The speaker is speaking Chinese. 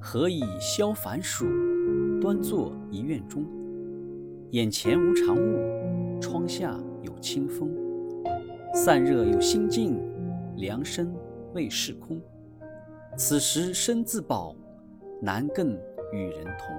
何以消烦暑？端坐一院中。眼前无长物，窗下有清风。散热有心境，凉生未是空。此时身自保，难更与人同。